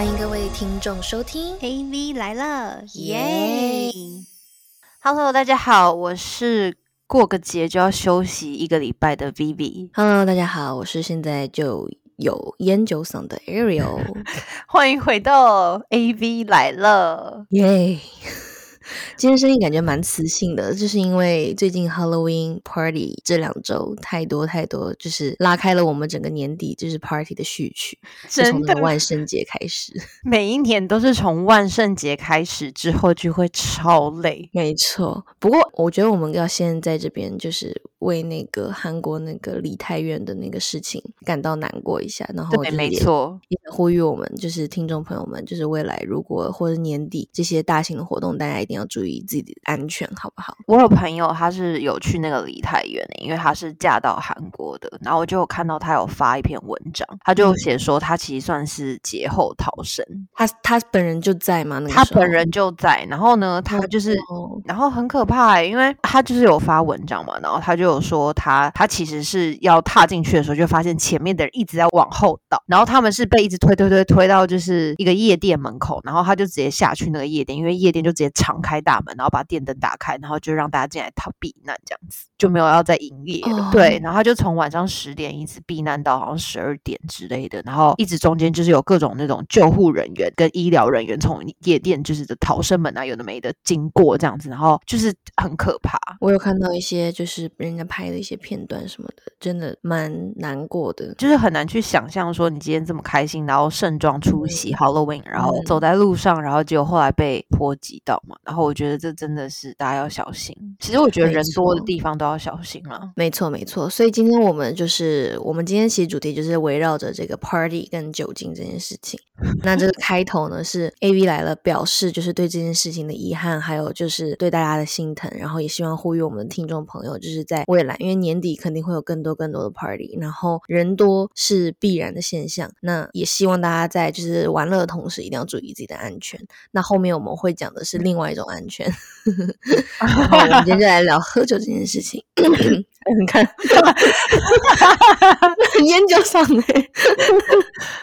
欢迎各位听众收听 AV 来了，耶！Hello，大家好，我是过个节就要休息一个礼拜的 Vivi，Hello，大家好，我是现在就有烟酒嗓的 Ariel，欢迎回到 AV 来了。耶！今天声音感觉蛮磁性的，就是因为最近 Halloween Party 这两周太多太多，就是拉开了我们整个年底就是 Party 的序曲，是从真的那个万圣节开始。每一年都是从万圣节开始之后就会超累，没错，不过我觉得我们要先在这边就是为那个韩国那个梨泰院的那个事情感到难过一下，然后没错，也呼吁我们就是听众朋友们，就是未来如果或者年底这些大型的活动，大家一定要注意自己的安全，好不好？我有朋友他是有去那个梨泰院的，因为他是嫁到韩国的，然后我就有看到他有发一篇文章，他就嗯写说他其实算是劫后逃生，他他本人就在吗？那个他本人就在，然后呢，他就是。哦然后很可怕、欸，因为他就是有发文章嘛，然后他就有说他他其实是要踏进去的时候，就发现前面的人一直在往后倒，然后他们是被一直推推推推到就是一个夜店门口，然后他就直接下去那个夜店，因为夜店就直接敞开大门，然后把电灯打开，然后就让大家进来逃避难这样子，就没有要再营业了。哦对，然后他就从晚上十点一直避难到好像十二点之类的，然后一直中间就是有各种那种救护人员跟医疗人员从夜店就是的逃生门啊有的没的经过这样子，然后就是很可怕。我有看到一些就是人家拍的一些片段什么的，真的蛮难过的。就是很难去想象说你今天这么开心，然后盛装出席 Halloween，然后走在路上，然后结果后来被波及到嘛。然后我觉得这真的是大家要小心。其实我觉得没人多的地方都要小心了。没错，没错。所以今天我们就是，我们今天其实主题就是围绕着这个 party 跟酒精这件事情。那这个开头呢是 A V 来了，表示就是对这件事情的遗憾，还有就是对大家的心疼，然后也希望呼吁我们的听众朋友，就是在未来，因为年底肯定会有更多更多的 party，然后人多是必然的现象。那也希望大家在就是玩乐的同时，一定要注意自己的安全。那后面我们会讲的是另外一种安全。然后我们今天就来聊喝酒这件事情。你看，烟酒嗓哎，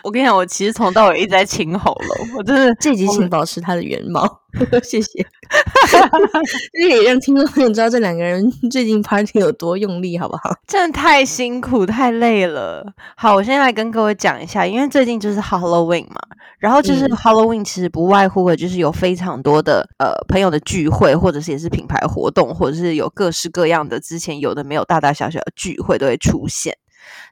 我跟你讲，我其实从到尾一直在清喉咙，我真的这集请保持它的原貌，谢谢。这 也让听众朋友知道这两个人最近 party 有多用力，好不好？真的太辛苦太累了。好，我现在来跟各位讲一下，因为最近就是 Halloween 嘛，然后就是嗯 Halloween 其实不外乎的就是有非常多的呃朋友的聚会，或者是也是品牌活动，或者是有各式各样的之前有的没有大大小小的聚会都会出现。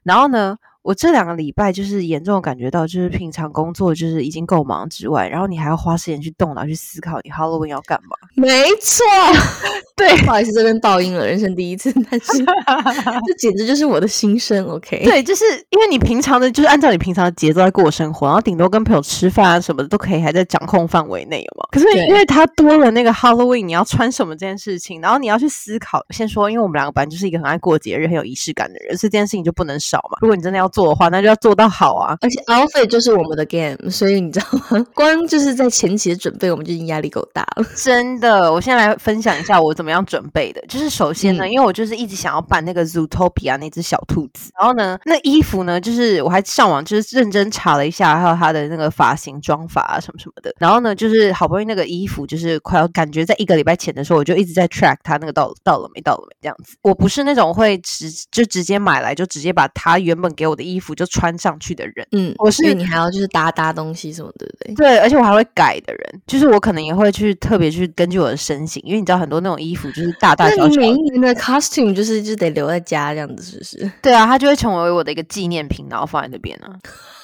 然后呢，我这两个礼拜就是严重地感觉到，就是平常工作就是已经够忙之外，然后你还要花时间去动脑去思考你 Halloween 要干嘛。没错，对不好意思，这边爆音了，人生第一次，但是 这简直就是我的心声。OK，对，就是因为你平常的，就是按照你平常的节奏在过生活，然后顶多跟朋友吃饭啊什么的都可以还在掌控范围内，有吗？可是因为它多了那个 Halloween，你要穿什么这件事情，然后你要去思考。先说，因为我们两个本来就是一个很爱过节日、很有仪式感的人，所以这件事情就不能少嘛。如果你真的要做的话，那就要做到好啊。而且 outfit 就是我们的 game，所以你知道吗？光就是在前期的准备，我们就已经压力够大了。真的，我现在来分享一下我怎么样准备的。就是首先呢，嗯因为我就是一直想要扮那个 Zootopia 那只小兔子，然后呢，那衣服呢，就是我还上网就是认真查了一下，还有它的那个发型、妆法啊什么什么的。然后呢，就是好不容易那个衣服就是快要感觉在一个礼拜前的时候，我就一直在 track 它那个到到了没到了没这样子。我不是那种会直就直接买来就直接把它原本给我的衣服就穿上去的人。嗯，我是你还要就是搭搭东西什么，对不对？对，而且我还会改的人，就是我可能也会去特别去根据我的身形，因为你知道很多那种衣服就是大大小小的，每一年的 costume 就是就得留在家这样子，是不是对啊，它就会成为我的一个纪念品，然后放在那边啊。？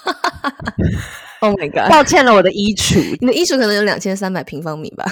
Oh my god！抱歉了，我的衣橱，你的衣橱可能有两千三百平方米吧？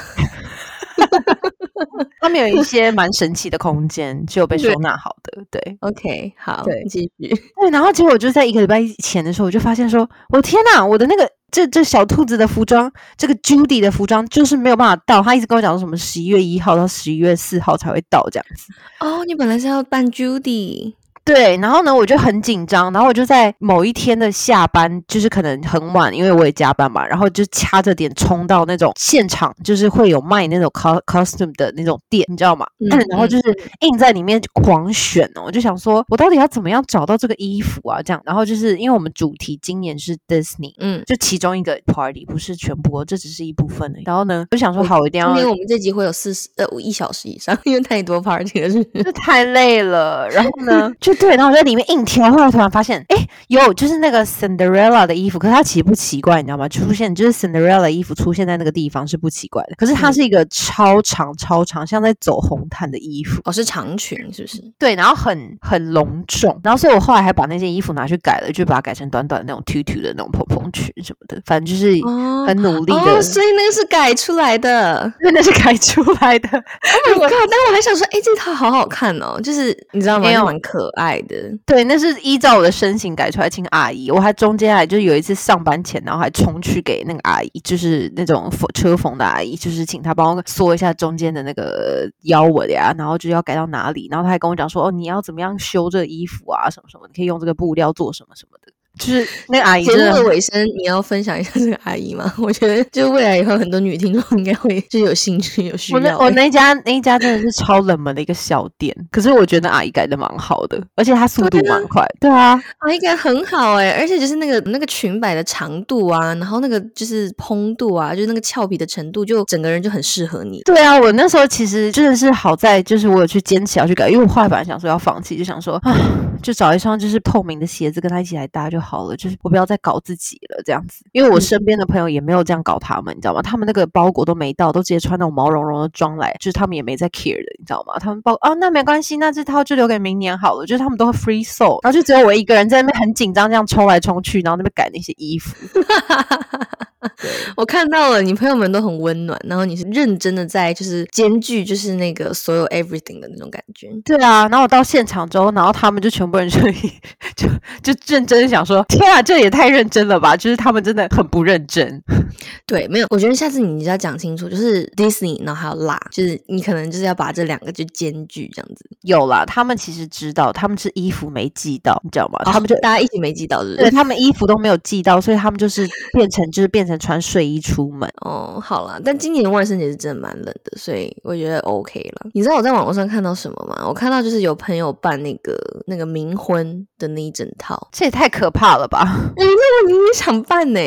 他们有一些蛮神奇的空间，就有被收纳好的。对 OK，好，对继续。对，然后结果我就在一个礼拜前的时候，我就发现说，我的天哪，我的那个这这小兔子的服装，这个 Judy 的服装就是没有办法到，他一直跟我讲说什么十一月一号到十一月四号才会到这样子。哦，你本来是要扮 Judy，对，然后呢，我就很紧张，然后我就在某一天的下班，就是可能很晚，因为我也加班嘛，然后就掐着点冲到那种现场，就是会有卖那种 cos costume 的那种店，你知道吗？嗯然后就是硬在里面狂选哦，我就想说，我到底要怎么样找到这个衣服啊？这样，然后就是因为我们主题今年是 Disney，嗯，就其中一个 party，不是全部哦，这只是一部分而已。然后呢，我就想说，好，我一定要今天我们这集会有四十呃一小时以上，因为太多 party 了，是是？这太累了。然后呢，就对，然后我在里面硬挑，后来突然发现，哎，有就是那个 Cinderella 的衣服，可是它其实不奇怪，你知道吗？出现就是 Cinderella 的衣服出现在那个地方是不奇怪的，可是它是一个超长超长，像在走红毯的衣服。哦，是长裙是不是？对，然后很很隆重，然后所以我后来还把那件衣服拿去改了，就把它改成短短的那种 tutu 的那种蓬蓬裙什么的，反正就是哦很努力的，哦，所以那个是改出来的。真的是改出来的。Oh my god！但我还想说，哎、这套好好看哦，就是你知道吗？蛮可爱爱的。对，那是依照我的身形改出来，请阿姨。我还中间还就有一次上班前，然后还冲去给那个阿姨，就是那种缝车缝的阿姨，就是请她帮我缩一下中间的那个腰围呀，然后就要改到哪里，然后她还跟我讲说，哦，你要怎么样修这衣服啊，什么什么，你可以用这个布料做什么什么。就是那个阿姨节目的尾声，你要分享一下这个阿姨吗？我觉得，就未来以后很多女听众应该会就有兴趣、有需我那。我那家那一家真的是超冷门的一个小店，可是我觉得阿姨改的蛮好的，而且她速度蛮快。对啊，阿姨改很好哎、而且就是那个那个裙摆的长度啊，然后那个就是蓬度啊，就是那个俏皮的程度，就整个人就很适合你。对啊，我那时候其实真的是好在，就是我有去坚持要去改，因为我后来本来想说要放弃，就想说啊，就找一双就是透明的鞋子跟他一起来搭就好了，就是我不要再搞自己了这样子。因为我身边的朋友也没有这样搞他们，你知道吗？他们那个包裹都没到，都直接穿那种毛茸茸的装来，就是他们也没在 care 的，你知道吗？他们包啊，那没关系，那这套就留给明年好了，就是他们都会 free soul，然后就只有我一个人在那边很紧张，这样冲来冲去，然后那边改那些衣服。我看到了，你朋友们都很温暖，然后你是认真的在就是兼具就是那个所有 everything 的那种感觉。对啊，然后我到现场之后，然后他们就全部人就 就就认真想说：“天啊，这也太认真了吧！”就是他们真的很不认真。对，没有，我觉得下次你就要讲清楚，就是 Disney，然后还有辣，就是你可能就是要把这两个就兼具这样子。有啦，他们其实知道，他们是衣服没寄到，你知道吗？他们就哦大家一起没寄到，是不对？他们衣服都没有寄到，所以他们就是变成就是变成穿睡衣出门。哦，好了，但今年万圣节是真的蛮冷的，所以我觉得 OK 了。你知道我在网络上看到什么吗？我看到就是有朋友办那个那个冥婚的那一整套，这也太可怕了吧！哎、那个明明想办呢？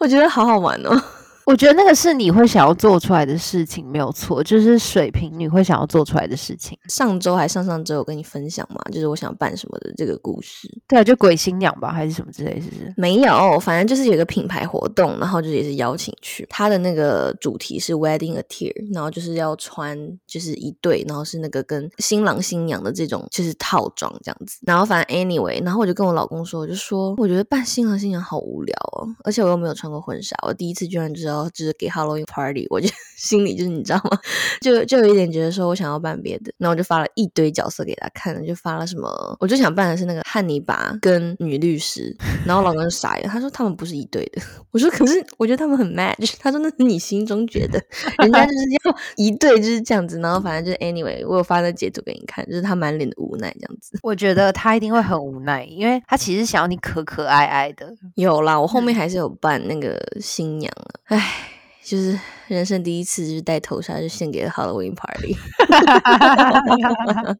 我觉得好好玩哦。我觉得那个是你会想要做出来的事情，没有错，就是水瓶你会想要做出来的事情。上周还上上周有跟你分享嘛，就是我想办什么的这个故事。对啊，就鬼新娘吧，还是什么之类，是不是？没有，反正就是有一个品牌活动，然后就也是邀请去。它的那个主题是 wedding attire，然后就是要穿就是一对，然后是那个跟新郎新娘的这种就是套装这样子。然后反正 anyway，然后我就跟我老公说，我就说我觉得办新郎新娘好无聊哦，而且我又没有穿过婚纱，我第一次居然知道就是给 Halloween party，我就 心里就是你知道吗？就就有一点觉得说我想要办别的，然后我就发了一堆角色给他看，就发了什么，我就想办的是那个汉尼拔跟女律师，然后老公就傻眼，他说他们不是一对的，我说可是我觉得他们很 match，他说那是你心中觉得，人家就是要一对就是这样子，然后反正就是 anyway，我有发那截图给你看，就是他满脸的无奈这样子。我觉得他一定会很无奈，因为他其实想要你可可爱爱的。有啦，我后面还是有办那个新娘啊，唉。就是人生第一次，就是戴头纱，就献给了 Halloween party，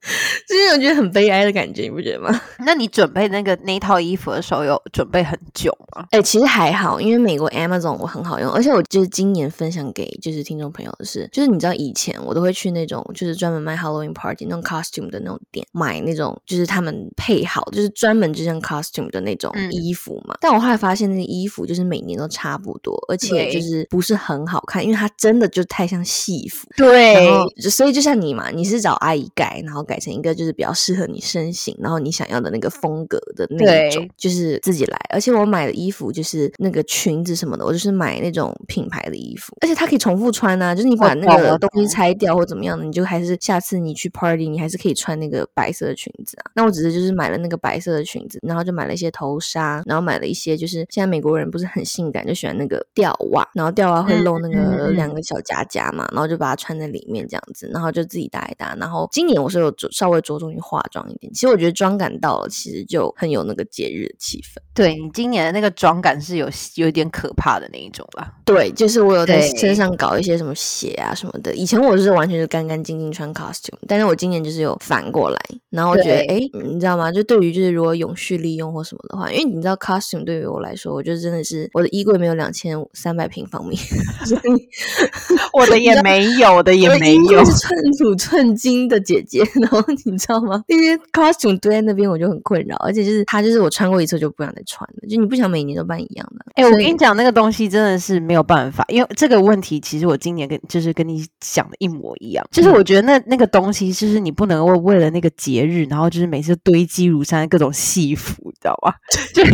就是我觉得很悲哀的感觉，你不觉得吗？那你准备那个那套衣服的时候，有准备很久吗？哎、其实还好，因为美国 Amazon 我很好用，而且我就是今年分享给就是听众朋友的是，就是你知道以前我都会去那种就是专门卖 Halloween party 那种 costume 的那种店买那种就是他们配好就是专门就像 costume 的那种嗯衣服嘛，但我后来发现那个衣服就是每年都差不多，而且就是不是很好看，因为它真的就太像戏服。对然后就所以就像你嘛，你是找阿姨改，然后改成一个就是比较适合你身形，然后你想要的那个风格的那一种，就是自己来。而且我买的衣服就是那个裙子什么的，我就是买那种品牌的衣服，而且它可以重复穿啊，就是你把那个东西拆掉或怎么样的，你就还是下次你去 party，你还是可以穿那个白色的裙子啊。那我只是就是买了那个白色的裙子，然后就买了一些头纱，然后买了一些就是现在美国人不是很性感，就喜欢那个吊袜，然后吊袜会嗯露那个了两个小夹夹嘛，然后就把它穿在里面这样子，然后就自己搭一搭。然后今年我是有着稍微着重于化妆一点，其实我觉得妆感到了，其实就很有那个节日的气氛。对你今年的那个妆感是有有一点可怕的那一种吧。对，就是我有在对身上搞一些什么血啊什么的。以前我是完全是干干净净穿 costume，但是我今年就是有反过来，然后我觉得，对哎，你知道吗？就对于就是如果永续利用或什么的话，因为你知道 costume 对于我来说，我就真的是我的衣柜没有两千三百平方米，所以 我的也没有，我的也没有。是寸土寸金的姐姐，然后你知道吗？那些 costume 堆在那边，我就很困扰，而且就是它就是我穿过一次就不想再穿了，就你不想每年都扮一样的。哎、我跟你讲，那个东西真的是没有办法，因为这个问题其实我今年跟就是跟你想的一模一样，就是嗯我觉得那那个东西，就是你不能为为了那个节日，然后就是每次堆积如山的各种戏服，你知道吗？就是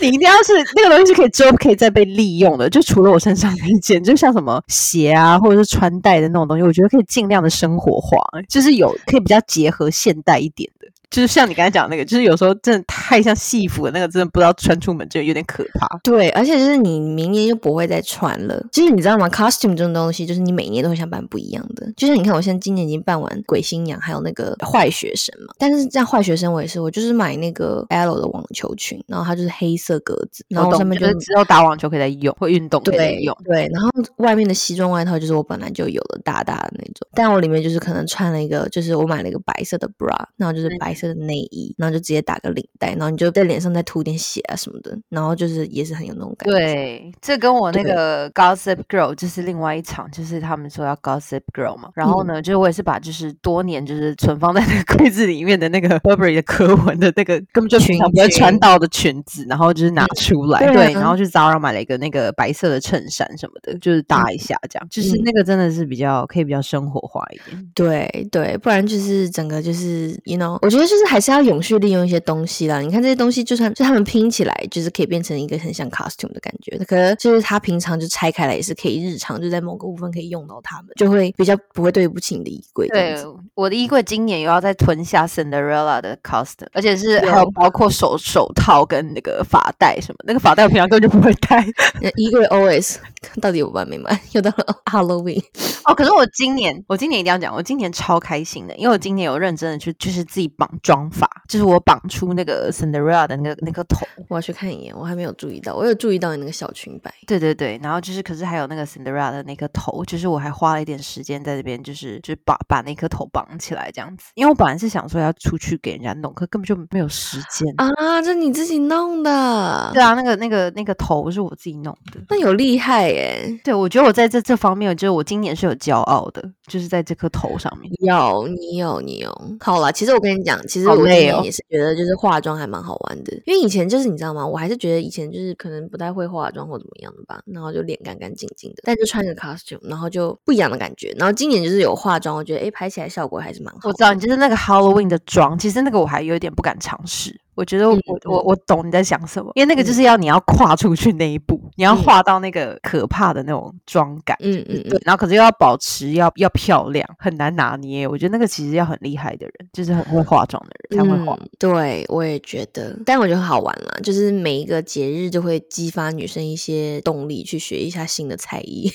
你一定要是那个东西是可以之后可以再被利用的，就除了我身上那一件，就像什么鞋啊，或者是穿戴的那种东西，我觉得可以尽量的生活化，就是有可以比较结合现代一点的。就是像你刚才讲那个，就是有时候真的太像戏服的那个，真的不知道穿出门就有点可怕。对，而且就是你明年就不会再穿了。就是你知道吗？costume 这种东西，就是你每年都会想扮不一样的。就像你看，我现在今年已经扮完鬼新娘，还有那个坏学生嘛。但是这样坏学生我也是，我就是买那个 L 的网球裙，然后它就是黑色格子，然后上面就是只有打网球可以再用，会运动可以再对用。对，然后外面的西装外套就是我本来就有的大大的那种，但我里面就是可能穿了一个，就是我买了一个白色的 bra，然后就是白色的内衣，然后就直接打个领带，然后你就在脸上再涂点血啊什么的，然后就是也是很有那种感觉。对，这跟我那个 Gossip Girl 就是另外一场，就是他们说要 Gossip Girl 嘛。然后嗯呢，就是我也是把就是多年就是存放在那个柜子里面的那个 Burberry 的科文的那个根本就平裙常不会裙穿到的裙子，然后就是拿嗯出来，对然后去 Zara 买了一个那个白色的衬衫什么的，就是搭一下这样，就是嗯那个真的是比较可以比较生活化一点。对对，不然就是整个就是，you know，我觉得就是还是要永续利用一些东西啦。你看这些东西，就算就他们拼起来，就是可以变成一个很像 costume 的感觉。可是就是他平常就拆开来也是可以日常就在某个部分可以用到它们，就会比较不会对不起你的衣柜对。，我的衣柜今年又要再囤下 Cinderella 的 costume，而且是还有有包括手手套跟那个发带什么，那个发带我平常根本就不会戴。那衣柜 always 到底有完没完？又到了 Halloween，哦，可是我今年，我今年一定要讲，我今年超开心的，因为我今年有认真的去，就是自己绑妆法，就是我绑出那个 Cinderella 的那个那个头。我要去看一眼，我还没有注意到，我有注意到你那个小裙摆。对对对，然后就是，可是还有那个 Cinderella 的那颗头，就是我还花了一点时间在这边，就是就是把把那颗头绑起来这样子。因为我本来是想说要出去给人家弄，可根本就没有时间。啊，这你自己弄的，对啊，那个那个那个头是我自己弄的。那有厉害耶！对，我觉得我在这这方面，就是我今年是有骄傲的，就是在这颗头上面。有，你有，你有。好啦，其实我跟你讲，其实我今年也是觉得，就是化妆还蛮好玩的。因为以前就是你知道吗？我还是觉得以前就是可能不太会化妆或怎么样的吧，然后就脸干干净净的，但就穿个 costume，然后就不一样的感觉。然后今年就是有化妆，我觉得哎拍起来效果还是蛮好。我知道你就是那个 Halloween 的妆，其实那个我还有点不敢尝试。我觉得我、嗯我我懂你在想什么，因为那个就是要你要跨出去那一步，你要嗯画到那个可怕的那种妆感。嗯嗯嗯，，对然后可是又要保持要要漂亮，很难拿捏。我觉得那个其实要很厉害的人，就是很会化妆的人才会化。嗯，对，我也觉得，但我觉得很好玩啦，就是每一个节日就会激发女生一些动力，去学一下新的才艺。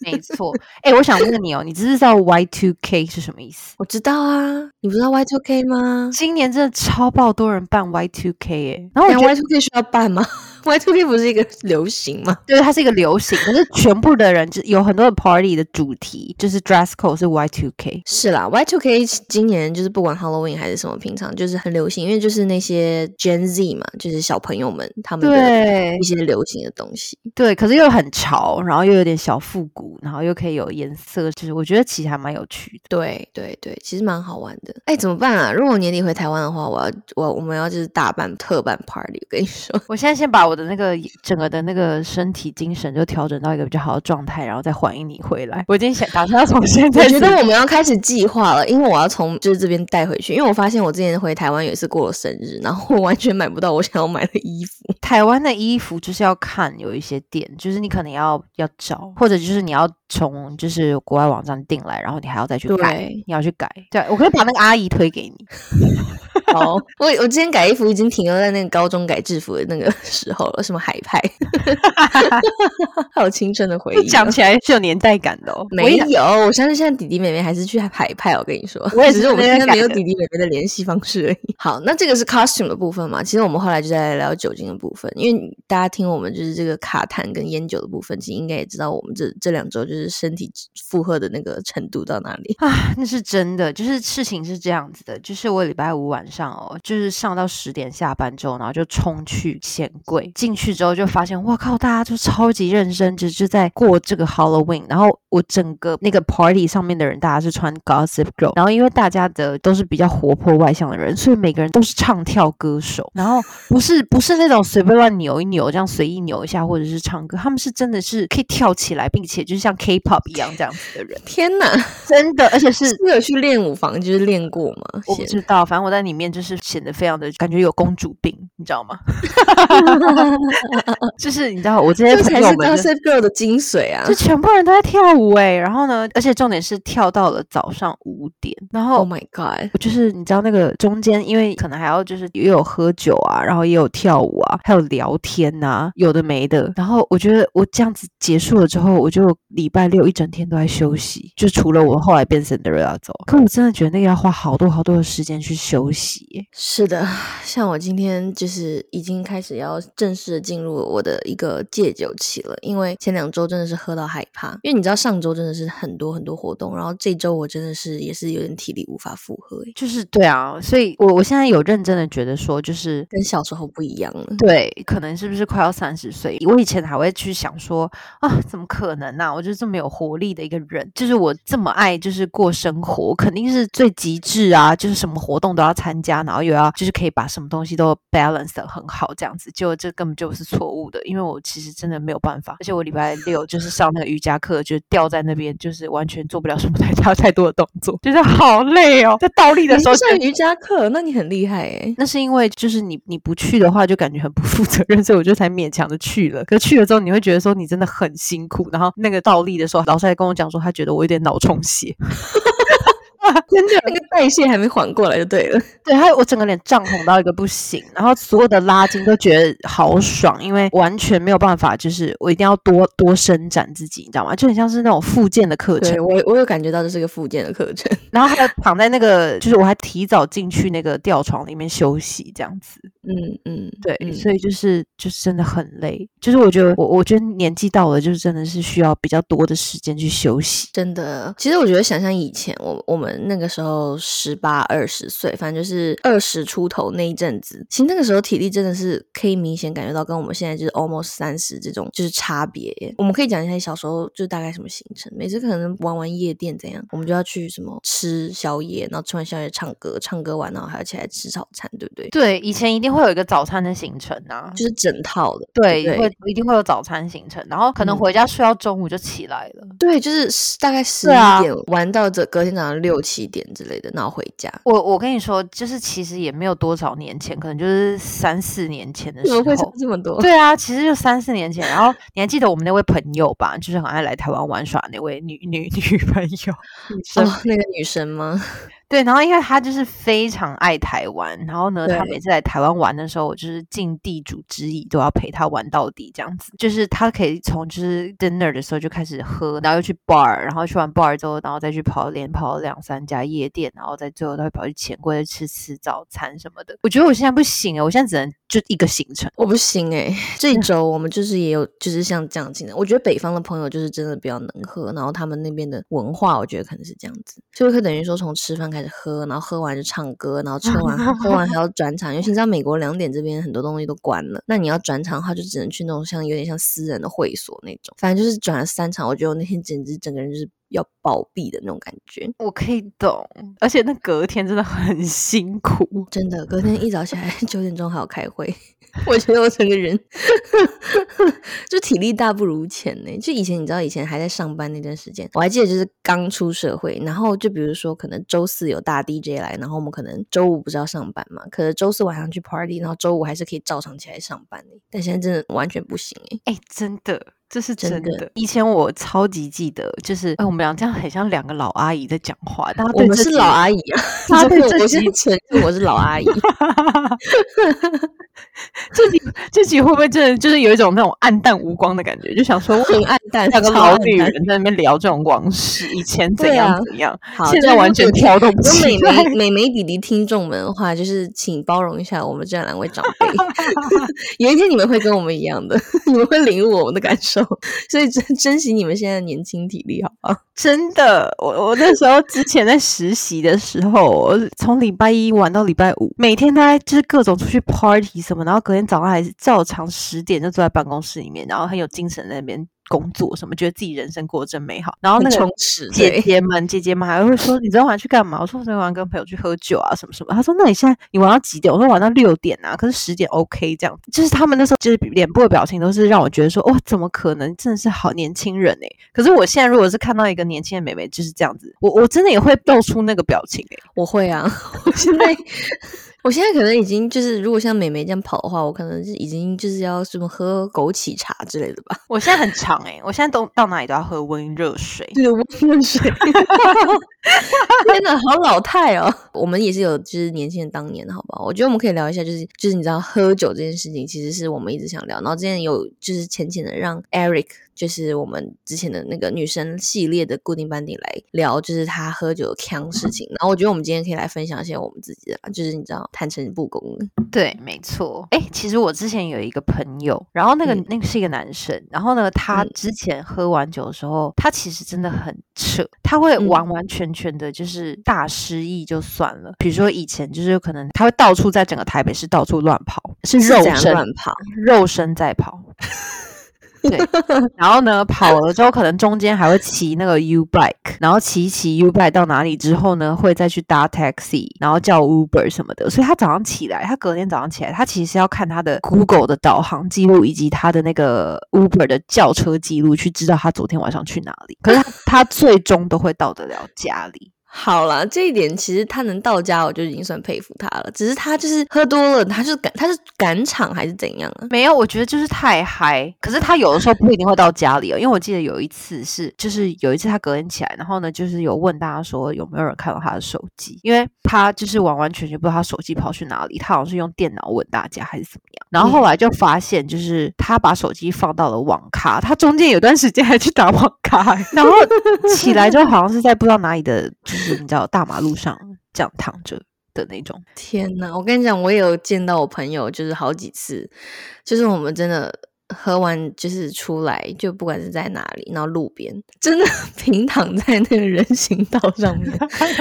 没错。哎、我想问你哦，你知道 Y two K 是什么意思？我知道啊，你不知道 Y two K 吗？今年真的超爆多人办 Y two K 哎，然后我但觉得 Y two K 需要办吗？Y two K 不是一个流行吗？对，它是一个流行，可是全部的人就有很多的 party 的主题就是 dress code 是 Y two K。是啦，Y two K 今年就是不管 Halloween 还是什么，平常就是很流行，因为就是那些 Gen Z 嘛，就是小朋友们他们的一些流行的东西。对，可是又很潮，然后又有点小复古，然后又可以有颜色，就是我觉得其实还蛮有趣的。对对对，其实蛮好玩的。哎，怎么办啊？如果我年底回台湾的话，我要我我们要就是大办特办 party。我跟你说，我现在先把我的那个整个的那个身体精神就调整到一个比较好的状态，然后再欢迎你回来。我已经想打算要从现在我觉得我们要开始计划了，因为我要从就是这边带回去，因为我发现我之前回台湾有一次过了生日，然后我完全买不到我想要买的衣服。台湾的衣服就是要看有一些店，就是你可能要要找，或者就是你要从就是国外网站订来，然后你还要再去改，对你要去改。对，我可以把那个阿姨推给你。好，我我之前改衣服已经停留在那个高中改制服的那个时候，口了，什么海派，好青春的回忆哦。讲起来是有年代感的哦。没有，我相信现在弟弟妹妹还是去海派。我跟你说，我也是只是我们现在没有弟弟妹妹的联系方式而已。好，那这个是 costume 的部分嘛？其实我们后来就在聊酒精的部分，因为大家听我们就是这个卡痰跟烟酒的部分，其实应该也知道我们这这两周就是身体负荷的那个程度到哪里。啊，那是真的，就是事情是这样子的，就是我礼拜五晚上哦，就是上到十点下班之后，然后就冲去钱柜，进去之后就发现，哇靠，大家就超级认真，就是在过这个 Halloween，然后我整个那个 party 上面的人，大家是穿 Gossip Girl，然后因为大家的都是比较活泼外向的人，所以每个人都是唱跳歌手，然后不是不是那种随便乱扭一扭，这样随意扭一下，或者是唱歌，他们是真的是可以跳起来，并且就是像 K-pop 一样这样子的人，天哪，真的，而且是是有去练舞房就是练过吗？我不知道，反正我在里面就是显得非常的感觉有公主病，你知道吗？就是你知道我这些这才是朋友们就，Gossip Girl 的精髓啊就全部人都在跳舞哎、然后呢，而且重点是跳到了早上五点，然后！Oh my god！我就是你知道那个中间，因为可能还要就是也有喝酒啊，然后也有跳舞啊，还有聊天呐、有的没的。然后我觉得我这样子结束了之后，我就礼拜六一整天都在休息，就除了我后来变 Cinderella 走，可我真的觉得那个要花好多好多的时间去休息耶。是的，像我今天就是已经开始要正式的进入我的一个戒酒期了，因为前两周真的是喝到害怕，因为你知道上周真的是很多很多活动，然后这周我真的是也是有点体力无法负荷，诶就是对啊，所以我我现在有认真的觉得说，就是跟小时候不一样了。对，可能是不是快要三十岁？我以前还会去想说啊，怎么可能呢、啊？我就是这么有活力的一个人，就是我这么爱就是过生活，我肯定是最极致啊，就是什么活动都要参加，然后又要就是可以把什么东西都 balance 的很好这样子。结果这根本就是错误的，因为我其实真的没有办法，而且我礼拜六就是上那个瑜伽课，就吊在那边，就是完全做不了什么太大太多的动作，就是好累哦，在倒立的时候上瑜伽课，那你很厉害诶。那是因为就是你你不去的话，就感觉很不负责任，所以我就才勉强的去了。可是去了之后，你会觉得说你真的很辛苦。然后那个倒立的时候，老师还跟我讲说，他觉得我有点脑充血。真的，那个代谢还没缓过来就对了。对，还有我整个脸涨红到一个不行，然后所有的拉筋都觉得好爽，因为完全没有办法，就是我一定要多多伸展自己，你知道吗？就很像是那种复健的课程对。我我有感觉到这是个复健的课程。然后还有躺在那个，就是我还提早进去那个吊床里面休息，这样子。嗯嗯，对，嗯所以就是就是真的很累，就是我觉得我我觉得年纪到了，就是真的是需要比较多的时间去休息。真的，其实我觉得想想以前，我我们那个时候十八二十岁，反正就是二十出头那一阵子，其实那个时候体力真的是可以明显感觉到跟我们现在就是 almost 三十这种就是差别。我们可以讲一下小时候就大概什么行程，每次可能玩完夜店怎样，我们就要去什么吃宵夜，然后吃完宵夜唱歌，唱歌完然后还要起来吃早餐，对不对？对，以前一定会有一个早餐的行程啊，就是整套的，对，对会一定会有早餐行程，然后可能嗯回家睡到中午就起来了。对，就是大概十一点、玩到这隔天早上六七点之类的，然后回家。我我跟你说，就是其实也没有多少年前，可能就是三四年前的时怎么会差候。这么多？对啊，其实就三四年前，然后你还记得我们那位朋友吧？就是很爱来台湾玩耍那位女女女朋友，女生哦，那个女生吗？对，然后因为他就是非常爱台湾，然后呢，他每次来台湾玩的时候，我就是尽地主之谊，都要陪他玩到底，这样子。就是他可以从就是 dinner 的时候就开始喝，然后又去 bar，然后去完 bar 之后，然后再去跑连跑两三家夜店，然后再最后他会跑去钱柜再吃吃早餐什么的。我觉得我现在不行啊，我现在只能就一个行程。我不行哎、这一周我们就是也有，就是像这样进的。我觉得北方的朋友就是真的比较能喝，然后他们那边的文化，我觉得可能是这样子，所以会等于说从吃饭开始喝，然后喝完就唱歌，然后 吃完喝完还要转场，尤其你知道美国两点这边很多东西都关了，那你要转场的话，就只能去那种像有点像私人的会所那种，反正就是转了三场，我觉得我那天简直整个人就是要暴毙的那种感觉。我可以懂，而且那隔天真的很辛苦。真的，隔天一早起来 九点钟还要开会，我觉得我整个人 就体力大不如前呢、就以前你知道，以前还在上班那段时间，我还记得就是刚出社会，然后就比如说可能周四有大 DJ 来，然后我们可能周五不是要上班嘛，可是周四晚上去 party，然后周五还是可以照常起来上班、欸、但现在真的完全不行哎、哎、真的，这是真的真的。以前我超级记得，就是哎，我们俩这样很像两个老阿姨在讲话。大家我们是老阿姨啊，这集我现在承认我是老阿姨。这集这集会不会真的就是有一种那种暗淡无光的感觉？就想说我，很暗淡，两个老女人在那边聊这种往事，以前怎样怎样，好，现就是在完全如果挑动不起来。眉美眉弟弟听众们的话，就是请包容一下我们这两位长辈。有一天你们会跟我们一样的，你们会领悟我们的感受，所以珍 珍惜你们现在年轻体力，好不好？真的，我我那时候之前在实习的时候，我从礼拜一玩到礼拜五，每天他就是各种出去 party 什么，然后隔天早上还是照常十点就坐在办公室里面，然后很有精神在那边工作什么，觉得自己人生过得真美好。然后那很个，姐姐们，姐姐们还会说：“你昨天晚上去干嘛？”我说：“我昨天晚上跟朋友去喝酒啊，什么什么。”他说：“那你现在你玩到几点？”我说：“玩到六点啊，可是十点 OK 这样。”就是他们那时候就是脸部的表情都是让我觉得说：“哇，怎么可能？真的是好年轻人哎、可是我现在如果是看到一个年轻的妹妹就是这样子，我我真的也会露出那个表情哎、我会啊，我现在。我现在可能已经就是，如果像美眉这样跑的话，我可能是已经就是要什么喝枸杞茶之类的吧。我现在很长哎、我现在都到哪里都要喝温热水。对，温热水。天哪，好老态哦！我们也是有就是年轻人当年的好不好？我觉得我们可以聊一下，就是就是你知道喝酒这件事情，其实是我们一直想聊。然后之前有就是浅浅的让 Eric，就是我们之前的那个女生系列的固定班底来聊，就是她喝酒的腔事情。然后我觉得我们今天可以来分享一些我们自己的，就是你知道坦诚不公的。对，没错。哎，其实我之前有一个朋友，然后那个、嗯那个是一个男生，然后呢，他嗯之前喝完酒的时候，他其实真的很扯，他会嗯完完全全的就是大失忆就算了。比如说以前就是可能他会到处在整个台北市到处乱跑，是肉身乱跑？肉身在跑。对，然后呢，跑了之后，可能中间还会骑那个 U bike，然后骑骑 U bike 到哪里之后呢，会再去搭 taxi，然后叫 Uber 什么的。所以他早上起来，他隔天早上起来，他其实是要看他的 Google 的导航记录以及他的那个 Uber 的叫车记录，去知道他昨天晚上去哪里。可是他最终都会到得了家里。好啦，这一点其实他能到家，我就已经算佩服他了。只是他就是喝多了，他就是赶他是赶场还是怎样啊？没有，我觉得就是太嗨。可是他有的时候不一定会到家里哦，因为我记得有一次是，就是有一次他隔天起来，然后呢，就是有问大家说有没有人看到他的手机，因为他就是完完全全不知道他手机跑去哪里，他好像是用电脑问大家还是怎么样。然后后来就发现，就是他把手机放到了网咖，他中间有段时间还去打网咖，然后起来就好像是在不知道哪里的，就是是你知道大马路上这样躺着的那种。天呐，我跟你讲，我也有见到我朋友，就是好几次，就是我们真的喝完就是出来，就不管是在哪里，然后路边真的 平躺在那个人行道上面，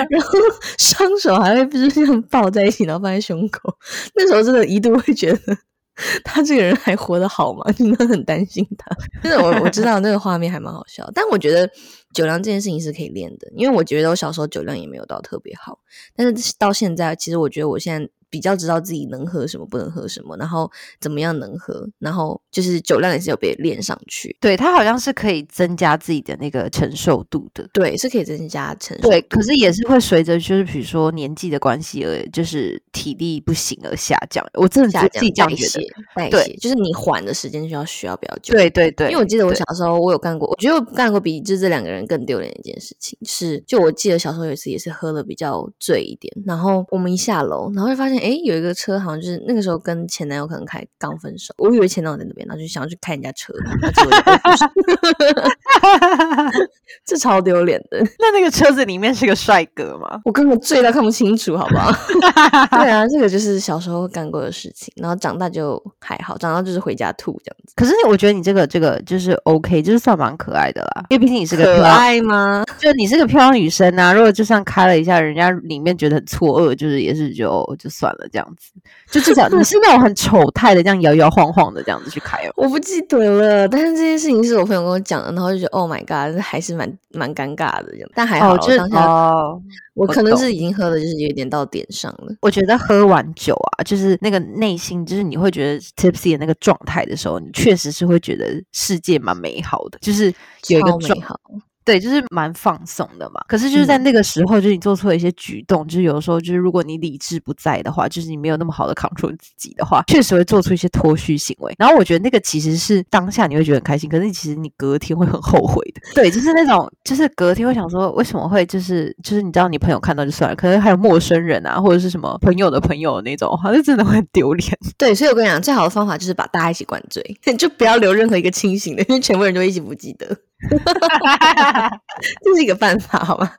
然后双手还会就是这样抱在一起，然后放在胸口。那时候真的一度会觉得。他这个人还活得好吗？真的很担心他。真的，我我知道那个画面还蛮好笑，但我觉得酒量这件事情是可以练的，因为我觉得我小时候酒量也没有到特别好，但是到现在，其实我觉得我现在比较知道自己能喝什么，不能喝什么，然后怎么样能喝，然后就是酒量也是有被练上去。对他好像是可以增加自己的那个承受度的。对，是可以增加承受。对，可是也是会随着就是比如说年纪的关系而就是体力不行而下降。我真的自自己这样觉得。，代对谢就是你缓的时间需要需要比较久。对对对，因为我记得我小时候，我有干过，我觉得我干过比就这两个人更丢脸的一件事情是，就我记得小时候有一次也是喝的比较醉一点，然后我们一下楼，然后就发现诶有一个车好像就是那个时候跟前男友可能开刚分手，我以为前男友在那边，然后就想要去开人家车，这超丢脸的，那那个车子里面是个帅哥吗？我根本醉到看不清楚，好不好？对啊，这个就是小时候干过的事情，然后长大就还好，长大就是回家吐这样子。可是我觉得你这个这个就是 OK，就是算蛮可爱的啦，因为毕竟你是个可，爱吗？就你是个漂亮女生啊。如果就算开了一下，人家里面觉得很错愕，就是也是就就算了这样子。就至少你是那种很丑态的，这样摇摇晃晃的这样子去开哦。我不记得了，但是这件事情是我朋友跟我讲的，然后就觉得 Oh my God，还是蛮蛮尴尬的。但还好，哦，就是当下、哦，我可能是已经喝的，就是有点到点上了。我觉得喝完酒啊，就是那个内心，就是你会觉得 tipsy 的那个状态的时候，你确实是会觉得世界蛮美好的，就是有一个美好，对，就是蛮放松的嘛。可是就是在那个时候，就是你做出了一些举动，就是有的时候就是如果你理智不在的话，就是你没有那么好的 control 自己的话，确实会做出一些脱序行为。然后我觉得那个其实是当下你会觉得很开心，可是其实你隔天会很后悔的。对，就是那种就是隔天会想说，为什么会就是就是你知道你朋友看到就算了，可能还有陌生人啊，或者是什么朋友的朋友那种，好像真的会丢脸。对，所以我跟你讲，最好的方法就是把大家一起灌醉，就不要留任何一个清醒的，因为全部人都一起不记得。这是一个办法，好吗？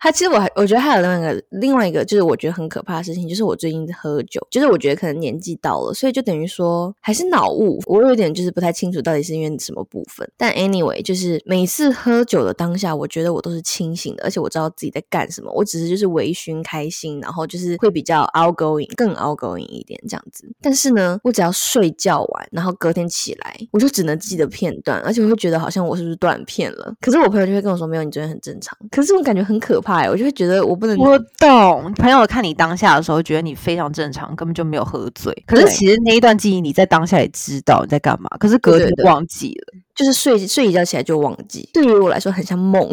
他其实我还我觉得还有另外一个另外一个，就是我觉得很可怕的事情，就是我最近喝酒，就是我觉得可能年纪到了，所以就等于说还是脑雾。我有点就是不太清楚到底是因为什么部分。但 anyway，就是每次喝酒的当下，我觉得我都是清醒的，而且我知道自己在干什么。我只是就是微醺开心，然后就是会比较 outgoing，更 outgoing 一点这样子。但是呢，我只要睡觉完，然后隔天起来，我就只能记得片段，而且我会觉得好像我是不是断片了。可是我朋友就会跟我说，没有，你昨天很正常。可是我感觉很可怕哎，我就会觉得我不能。我懂，朋友看你当下的时候，觉得你非常正常，根本就没有喝醉。可是其实那一段记忆，你在当下也知道你在干嘛，可是隔天忘记了，就是睡睡一觉起来就忘记。对于我来说，很像梦。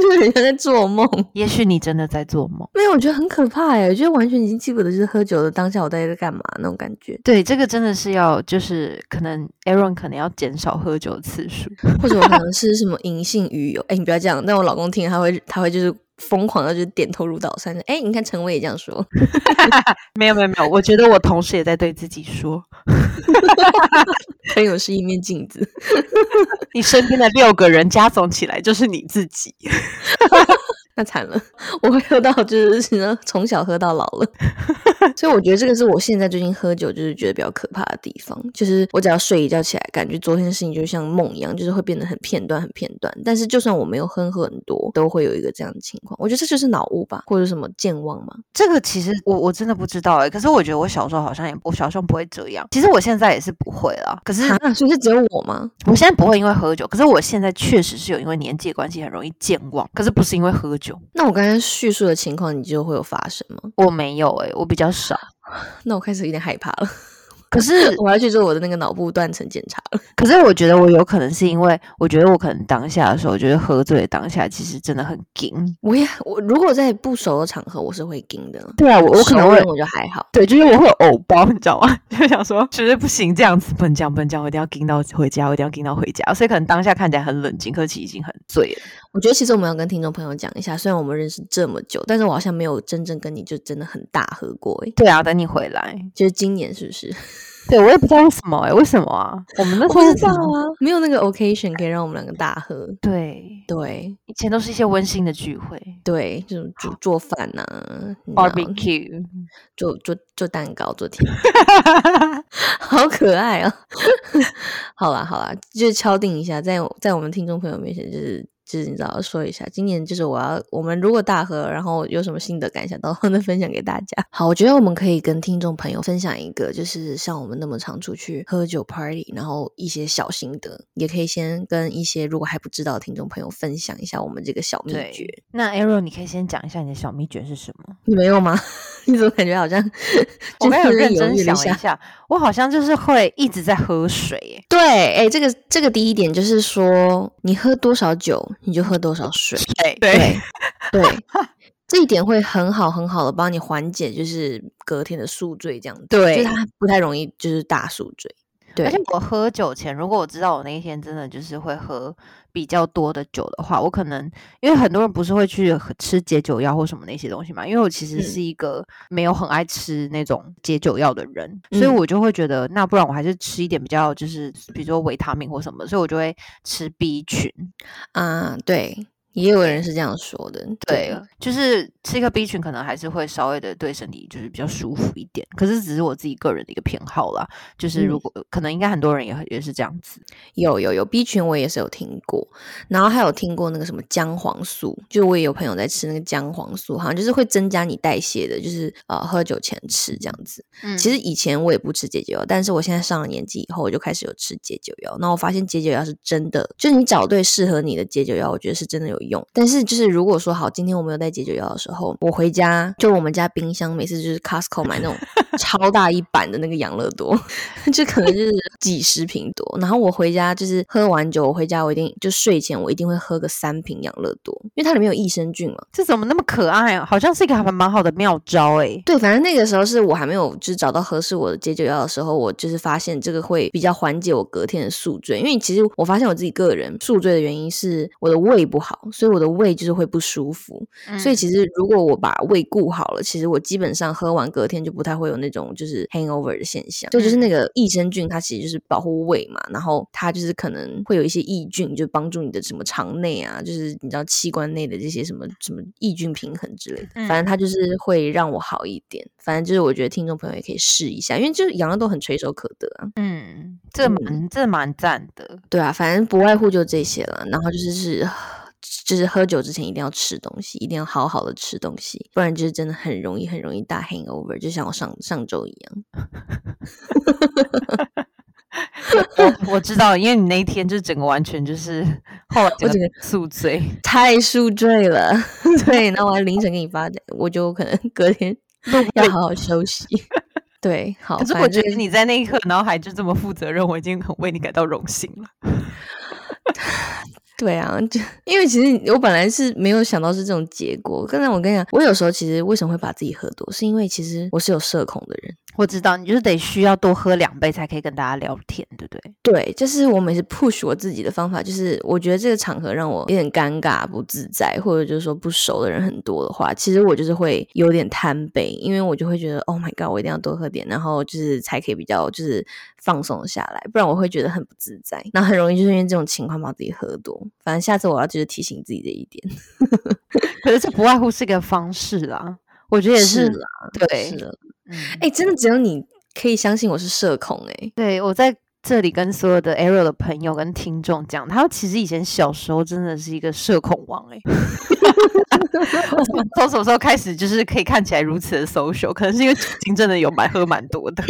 就是人家在做梦，也许你真的在做梦。没有，我觉得很可怕哎，我觉得完全已经记不得就是喝酒的当下我到底在干嘛那种感觉。对，这个真的是要就是可能 Aaron 可能要减少喝酒的次数，或者我可能是什么银杏鱼油。哎，你不要这样，但我老公听他会他会就是疯狂的就点头如捣蒜。哎，你看陈伟也这样说。没有没有没有，我觉得我同时也在对自己说。朋友是一面镜子，你身边的六个人加总起来就是你自己。那惨了，我会喝到就是从小喝到老了，所以我觉得这个是我现在最近喝酒就是觉得比较可怕的地方，就是我只要睡一觉起来，感觉昨天的事情就像梦一样，就是会变得很片段、很片段。但是就算我没有喝很多，都会有一个这样的情况。我觉得这就是脑雾吧，或者什么健忘吗？这个其实我我真的不知道哎。可是我觉得我小时候好像也，我小时候不会这样。其实我现在也是不会啦。可是所以是只有我吗？我现在不会因为喝酒，可是我现在确实是有因为年纪关系很容易健忘，可是不是因为喝酒。那我刚才叙述的情况，你就会有发生吗？我没有诶，我比较少。那我开始有点害怕了。可是 我要去做我的那个脑部断层检查了。可是我觉得我有可能是因为，我觉得我可能当下的时候，我觉得喝醉当下其实真的很惊。我也我如果在不熟的场合，我是会惊的。对啊，我我可能会我就还好。对，就是我会有偶包，你知道吗？就想说绝对不行，这样子不能这样，不能这样，我一定要惊到回家，我一定要惊到回家。所以可能当下看起来很冷静，可是其实已经很醉了。我觉得其实我们要跟听众朋友讲一下，虽然我们认识这么久，但是我好像没有真正跟你就真的很大喝过。哎，对啊，等你回来，就是今年是不是？对，我也不知道为什么哎，为什么啊？我们那时候知道啊，没有那个 occasion 可以让我们两个大喝。对对，以前都是一些温馨的聚会，对，就是煮做饭呐，barbecue，做做做蛋糕，做甜，好可爱啊！好啦好啦，就敲定一下，在在我们听众朋友面前，就是。就是你知道说一下，今年就是我要我们如果大喝，然后有什么心得感想，到时候再分享给大家。好，我觉得我们可以跟听众朋友分享一个，就是像我们那么常出去喝酒 party，然后一些小心得，也可以先跟一些如果还不知道的听众朋友分享一下我们这个小秘诀。那 Arrow，你可以先讲一下你的小秘诀是什么？你 没有吗？你怎么感觉好像？我没有认真想一下，我好像就是会一直在喝水。对，哎，这个这个第一点就是说，你喝多少酒。你就喝多少水？对对对，这一点会很好很好的帮你缓解，就是隔天的宿醉这样子。对，就是它不太容易就是大宿醉。对，而且我喝酒前，如果我知道我那一天真的就是会喝比较多的酒的话，我可能因为很多人不是会去吃解酒药或什么那些东西嘛，因为我其实是一个没有很爱吃那种解酒药的人，所以我就会觉得那不然我还是吃一点比较就是比如说维他命或什么，所以我就会吃 B 群。嗯，对。也有人是这样说的，对，就是吃一个 B 群可能还是会稍微的对身体就是比较舒服一点，可是只是我自己个人的一个偏好啦。就是如果可能，应该很多人也也是这样子。有有有 B 群，我也是有听过，然后还有听过那个什么姜黄素，就我也有朋友在吃那个姜黄素，好像就是会增加你代谢的，就是呃喝酒前吃这样子。嗯，其实以前我也不吃解酒药，但是我现在上了年纪以后，我就开始有吃解酒药。那我发现解酒药是真的，就是你找对适合你的解酒药，我觉得是真的有。用。但是就是如果说好，今天我没有带解酒药的时候，我回家就我们家冰箱每次就是 Costco 买那种 超大一版的那个养乐多，就可能就是几十瓶多。然后我回家就是喝完酒，我回家我一定就睡前我一定会喝个三瓶养乐多，因为它里面有益生菌嘛。这怎么那么可爱啊？好像是一个还蛮好的妙招哎。对，反正那个时候是我还没有就是找到合适我的解酒药的时候，我就是发现这个会比较缓解我隔天的宿醉。因为其实我发现我自己个人宿醉的原因是我的胃不好，所以我的胃就是会不舒服。所以其实如果我把胃顾好了，其实我基本上喝完隔天就不太会有那种就是 hangover 的现象。就就是那个益生菌，它其实就是保护胃嘛，然后它就是可能会有一些益菌，就帮助你的什么肠内啊，就是你知道器官内的这些什么什么益菌平衡之类的。反正它就是会让我好一点。反正就是我觉得听众朋友也可以试一下，因为就是养乐多很垂手可得啊。嗯，这蛮这蛮赞的。对啊，反正不外乎就这些了。然后就是是。就是喝酒之前一定要吃东西，一定要好好的吃东西，不然就是真的很容易很容易大 hangover，就像我上上周一样。我我知道，因为你那一天就整个完全就是后来我整个宿醉，太宿醉了。对，那我还凌晨给你发的，我就可能隔天要好好休息。对，好。可是我觉得你在那一刻，然后还就这么负责任，我已经很为你感到荣幸了。对啊，就因为其实我本来是没有想到是这种结果。刚才我跟你讲，我有时候其实为什么会把自己喝多，是因为其实我是有社恐的人。我知道，你就是得需要多喝两杯才可以跟大家聊天，对不对？对，就是我每次 push 我自己的方法，就是我觉得这个场合让我有点尴尬、不自在，或者就是说不熟的人很多的话，其实我就是会有点贪杯，因为我就会觉得 Oh my God，我一定要多喝点，然后就是才可以比较就是放松下来，不然我会觉得很不自在。那很容易就是因为这种情况把自己喝多。反正下次我要就是提醒自己这一点。可是这不外乎是一个方式啦，我觉得也是啦，对。哎，真的只有你可以相信我是社恐哎。对我在这里跟所有的 Ariel 的朋友跟听众讲，他其实以前小时候真的是一个社恐王哎。从什么时候开始就是可以看起来如此的 social？可能是因为酒精真的有蛮喝蛮多的。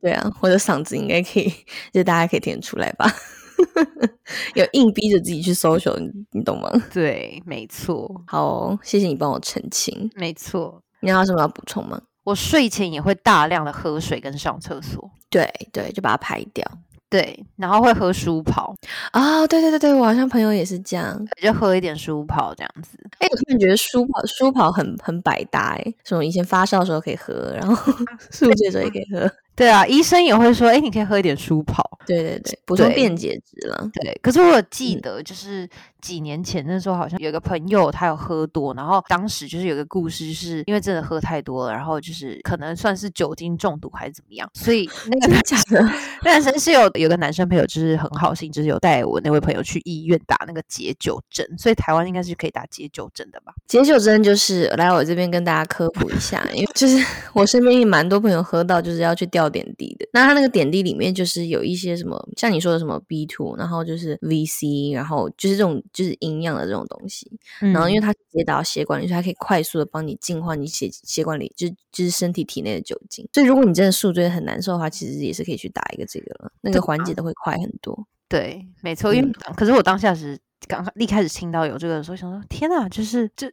对啊，我的嗓子应该可以，就大家可以听出来吧？有硬逼着自己去 social，你你懂吗？对，没错。好，谢谢你帮我澄清。没错，你还有什么要补充吗？我睡前也会大量的喝水跟上厕所，对对，就把它排掉。对，然后会喝舒跑啊，对对对对，我好像朋友也是这样，就喝一点舒跑这样子。哎，我突然觉得舒跑舒跑很很百搭哎，什么以前发烧的时候可以喝，然后 宿醉的时候也可以喝。对啊，医生也会说，哎，你可以喝一点舒跑。对对对，补充电解质了。对，可是我有记得，就是几年前那时候，好像有个朋友他有喝多，然后当时就是有个故事，就是因为真的喝太多了，然后就是可能算是酒精中毒还是怎么样，所以那个假的，那男生是有有个男生朋友就是很好心，就是有带我那位朋友去医院打那个解酒针，所以台湾应该是可以打解酒针的吧？解酒针就是来我这边跟大家科普一下，因为就是我身边也蛮多朋友喝到就是要去吊点滴的，那它那个点滴里面就是有一些什么，像你说的什么 B two，然后就是 VC，然后就是这种就是营养的这种东西，然后因为它直接打到血管里，所以它可以快速的帮你净化你血血管里就就是身体体内的酒精，所以如果你真的宿醉很难受的话，其实也是可以去打一个这个了，那个缓解的会快很多。对，没错，因为可是我当下是刚一开始听到有这个的时候，想说天哪，就是这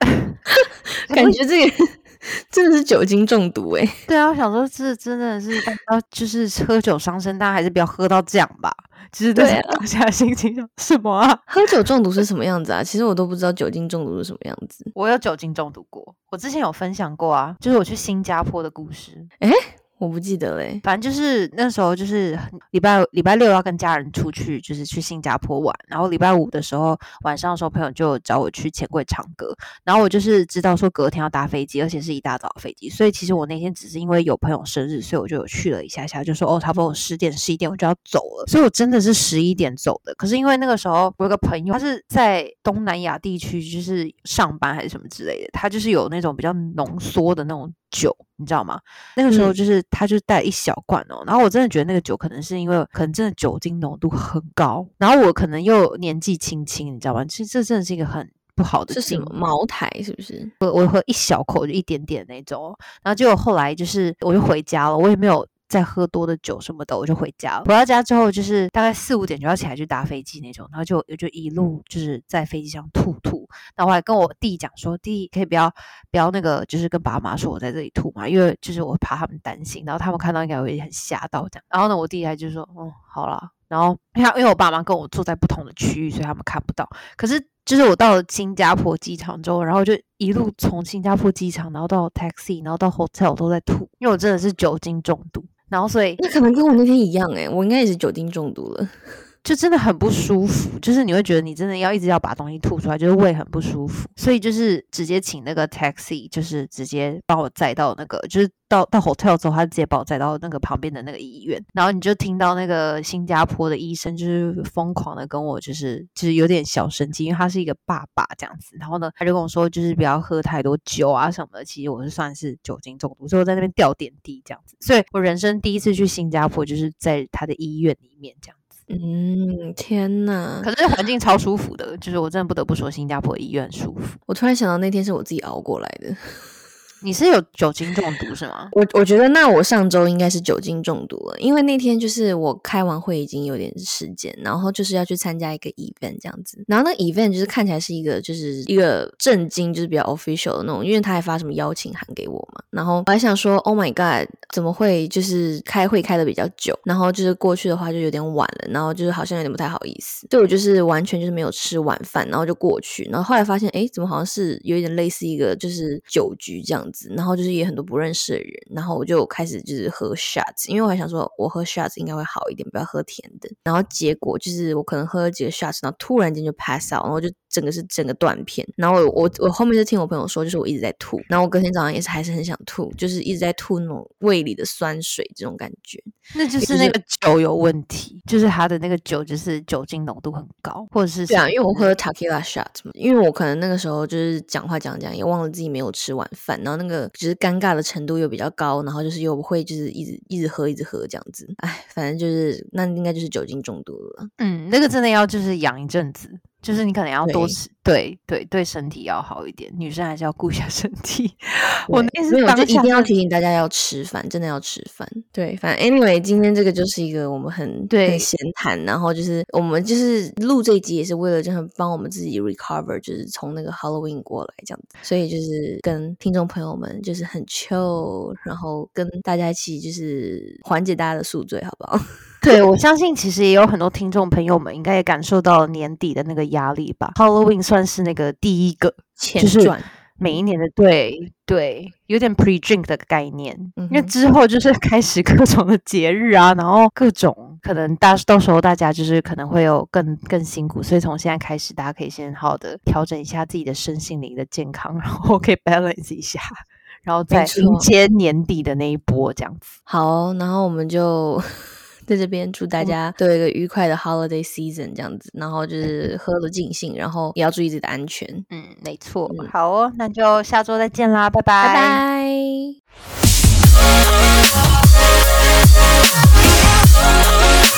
感觉这个。真的是酒精中毒哎！对啊，我想说，这真的是大家就是喝酒伤身，大家还是不要喝到这样吧。其实对当下心情什么啊？喝酒中毒是什么样子啊？其实我都不知道酒精中毒是什么样子。我有酒精中毒过，我之前有分享过啊，就是我去新加坡的故事。哎。我不记得嘞，反正就是那时候就是礼拜礼拜六要跟家人出去，就是去新加坡玩。然后礼拜五的时候晚上的时候，朋友就找我去钱柜唱歌。然后我就是知道说隔天要搭飞机，而且是一大早飞机，所以其实我那天只是因为有朋友生日，所以我就去了一下下，就说哦，差不多十点十一点我就要走了。所以我真的是十一点走的。可是因为那个时候我有个朋友，他是在东南亚地区，就是上班还是什么之类的，他就是有那种比较浓缩的那种。酒，你知道吗？那个时候就是他就带一小罐哦，然后我真的觉得那个酒可能是因为可能真的酒精浓度很高，然后我可能又年纪轻轻，你知道吗？其实这真的是一个很不好的。是什么茅台？是不是？我我喝一小口就一点点那种，然后结果后来就是我就回家了，我也没有再喝多的酒什么的，我就回家了。回到家之后，就是大概四五点就要起来去搭飞机那种，然后就就一路就是在飞机上吐吐。然后我还跟我弟讲说，弟可以不要不要那个，就是跟爸妈说我在这里吐嘛，因为就是我怕他们担心，然后他们看到应该会很吓到这样。然后呢，我弟还就说，哦，好了。然后因为因为我爸妈跟我坐在不同的区域，所以他们看不到。可是就是我到了新加坡机场之后，然后就一路从新加坡机场，然后到 taxi，然后到 hotel 都在吐，因为我真的是酒精中毒。然后所以那可能跟我那天一样诶，我应该也是酒精中毒了。就真的很不舒服，就是你会觉得你真的要一直要把东西吐出来，就是胃很不舒服，所以就是直接请那个 taxi，就是直接帮我载到那个，就是到到 hotel 之后，他直接把我载到那个旁边的那个医院，然后你就听到那个新加坡的医生就是疯狂的跟我就是就是有点小生气，因为他是一个爸爸这样子，然后呢他就跟我说就是不要喝太多酒啊什么的，其实我是算是酒精中毒，所以我在那边吊点滴这样子，所以我人生第一次去新加坡就是在他的医院里面这样。嗯，天呐！可是环境超舒服的，就是我真的不得不说，新加坡医院舒服。我突然想到那天是我自己熬过来的。你是有酒精中毒是吗？我我觉得那我上周应该是酒精中毒了，因为那天就是我开完会已经有点时间，然后就是要去参加一个 event 这样子，然后那 event 就是看起来是一个就是一个震惊，就是比较 official 的那种，因为他还发什么邀请函给我嘛，然后我还想说 Oh my God，怎么会就是开会开的比较久，然后就是过去的话就有点晚了，然后就是好像有点不太好意思，对我就是完全就是没有吃晚饭，然后就过去，然后后来发现哎，怎么好像是有一点类似一个就是酒局这样。然后就是也很多不认识的人，然后我就开始就是喝 shots，因为我还想说我喝 shots 应该会好一点，不要喝甜的。然后结果就是我可能喝了几个 shots，然后突然间就 pass out，然后就整个是整个断片。然后我我后面就听我朋友说，就是我一直在吐，然后我隔天早上也是还是很想吐，就是一直在吐那种胃里的酸水这种感觉。那就是那个酒有问题，就是他的那个酒就是酒精浓度很高，或者是对啊，因为我喝 tequila shots 嘛，因为我可能那个时候就是讲话讲讲也忘了自己没有吃晚饭，然后那个就是尴尬的程度又比较高，然后就是又不会就是一直一直喝一直喝这样子，哎，反正就是那应该就是酒精中毒了。嗯，那个真的要就是养一阵子。就是你可能要多吃，对对对，身体要好一点。女生还是要顾一下 身体。我那是就一定要提醒大家要吃饭，真的要吃饭。对，反正 anyway，今天这个就是一个我们很对闲谈，然后就是我们就是录这一集也是为了就是帮我们自己 recover，就是从那个 Halloween 过来这样子。所以就是跟听众朋友们就是很 chill，然后跟大家一起就是缓解大家的宿醉，好不好？对，我相信其实也有很多听众朋友们应该也感受到年底的那个压力吧。Halloween 算是那个第一个，就是每一年的对对，有点 pre drink 的概念。因为之后就是开始各种的节日啊，然后各种可能大到时候大家就是可能会有更更辛苦，所以从现在开始，大家可以先好的调整一下自己的身心灵的健康，然后可以 balance 一下，然后再迎接年底的那一波这样子。好，然后我们就。在这边祝大家都有一个愉快的 holiday season 这样子然后就是喝的尽兴然后也要注意自己的安全。嗯没错好哦那就下周再见啦拜拜拜。拜。